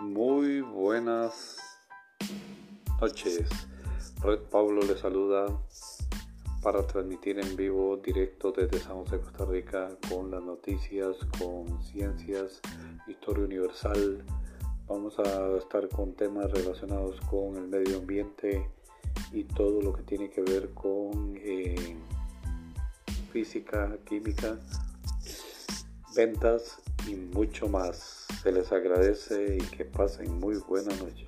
Muy buenas noches. Red Pablo le saluda para transmitir en vivo directo desde San José, Costa Rica, con las noticias, con ciencias, historia universal. Vamos a estar con temas relacionados con el medio ambiente y todo lo que tiene que ver con eh, física, química, ventas y mucho más. Se les agradece y que pasen muy buena noche.